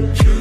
you.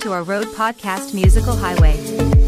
To our road podcast Musical Highway.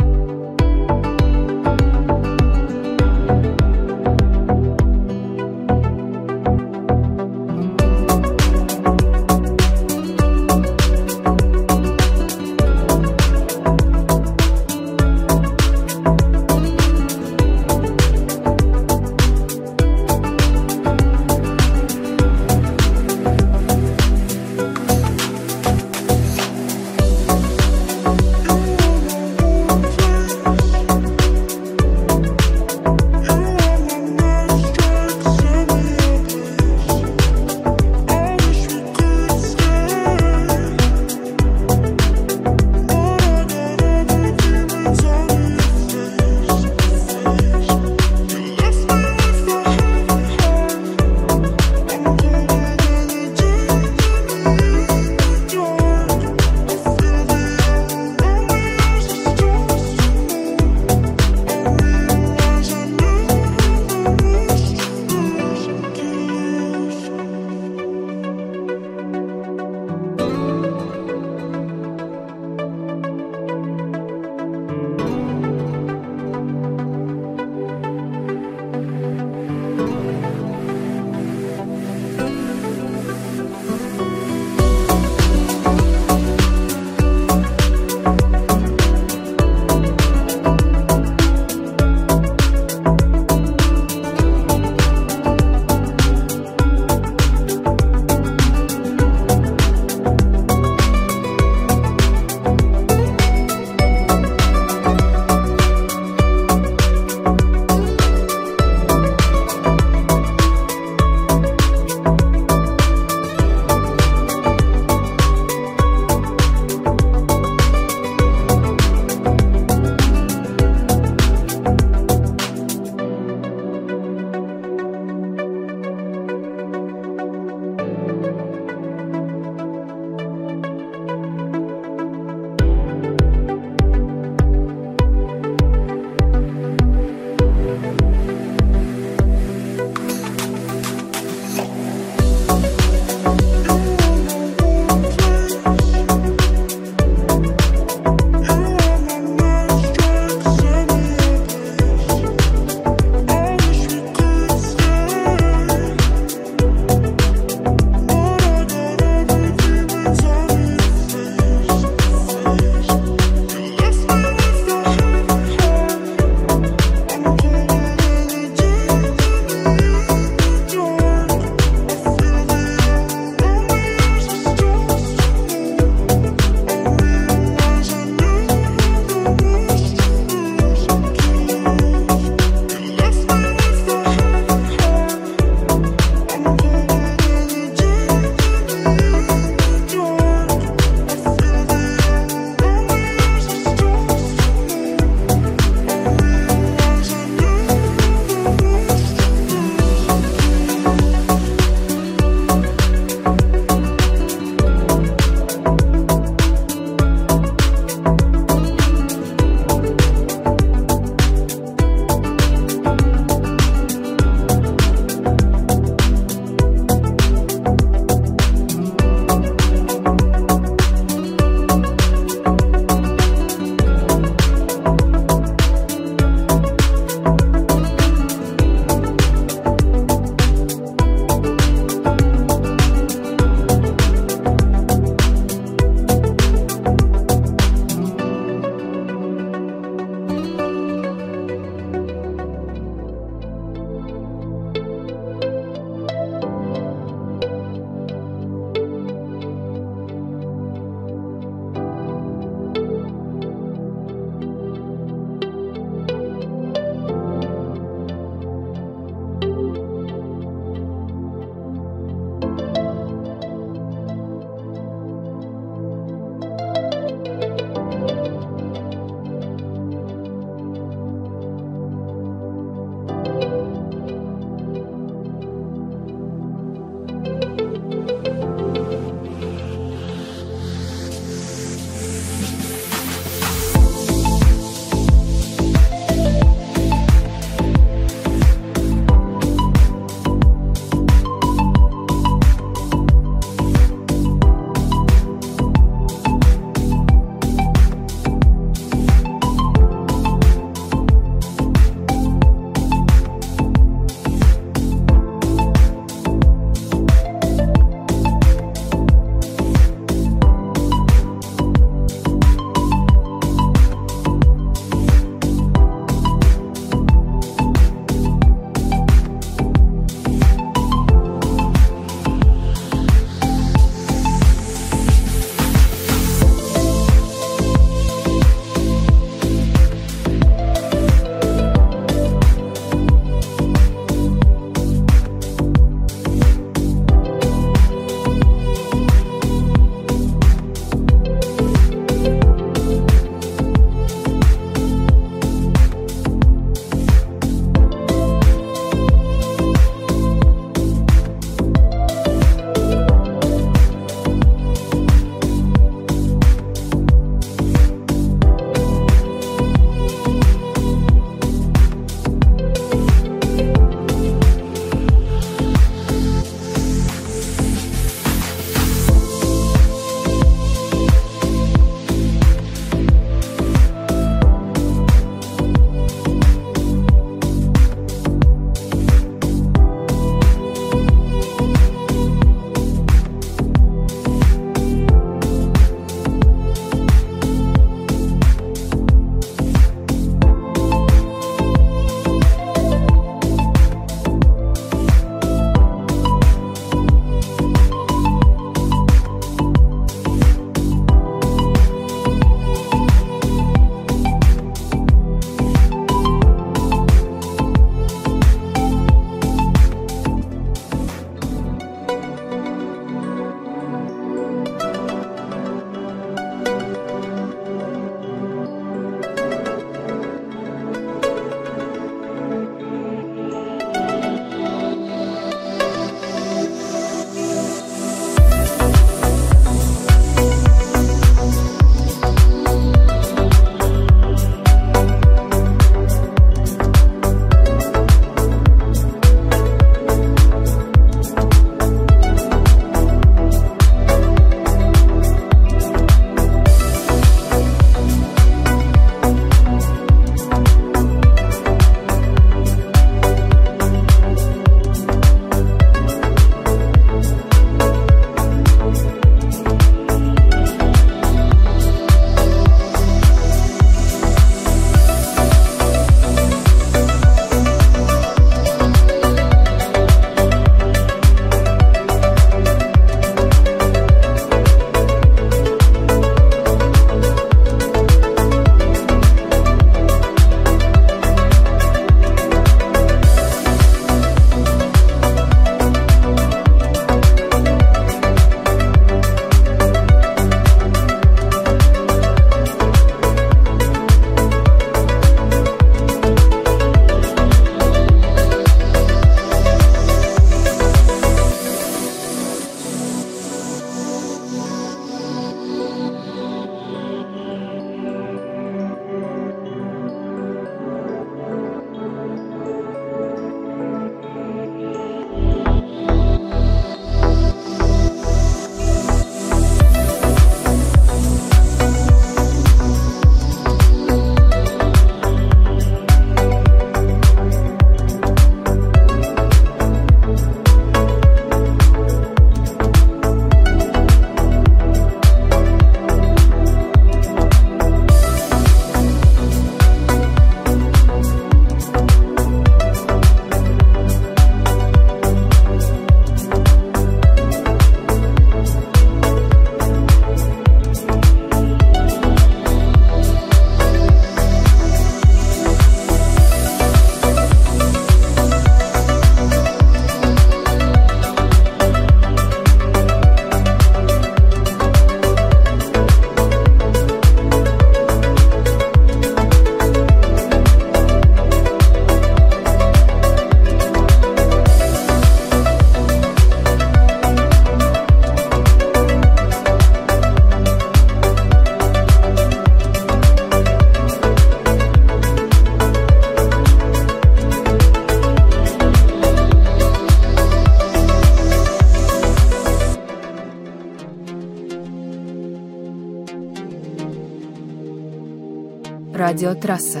Радиотрасса.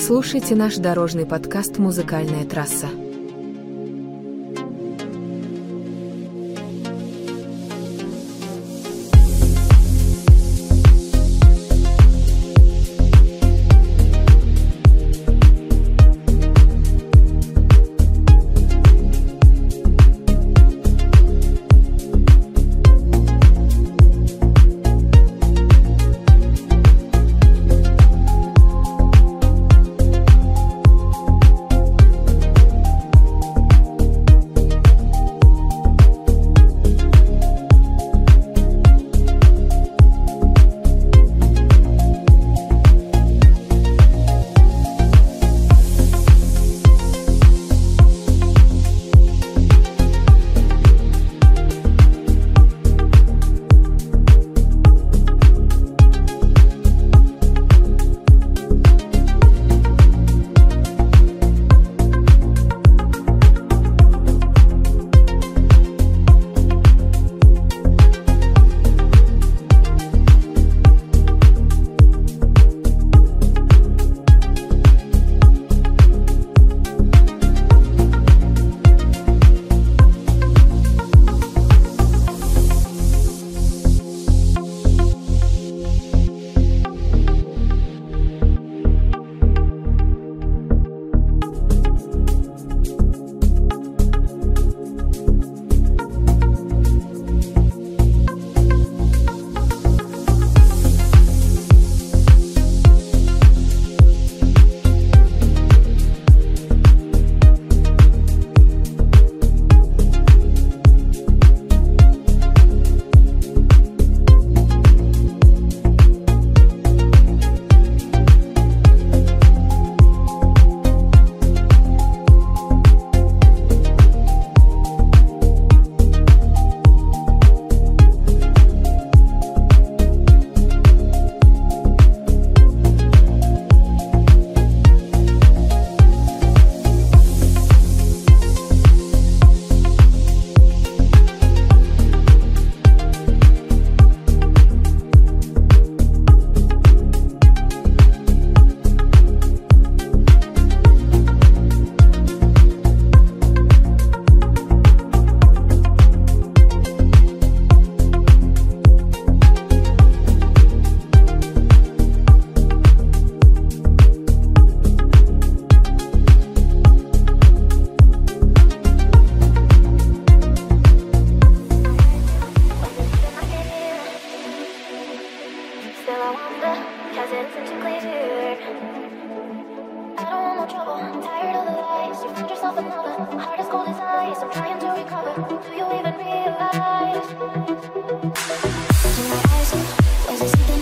Слушайте наш дорожный подкаст «Музыкальная трасса». cause it's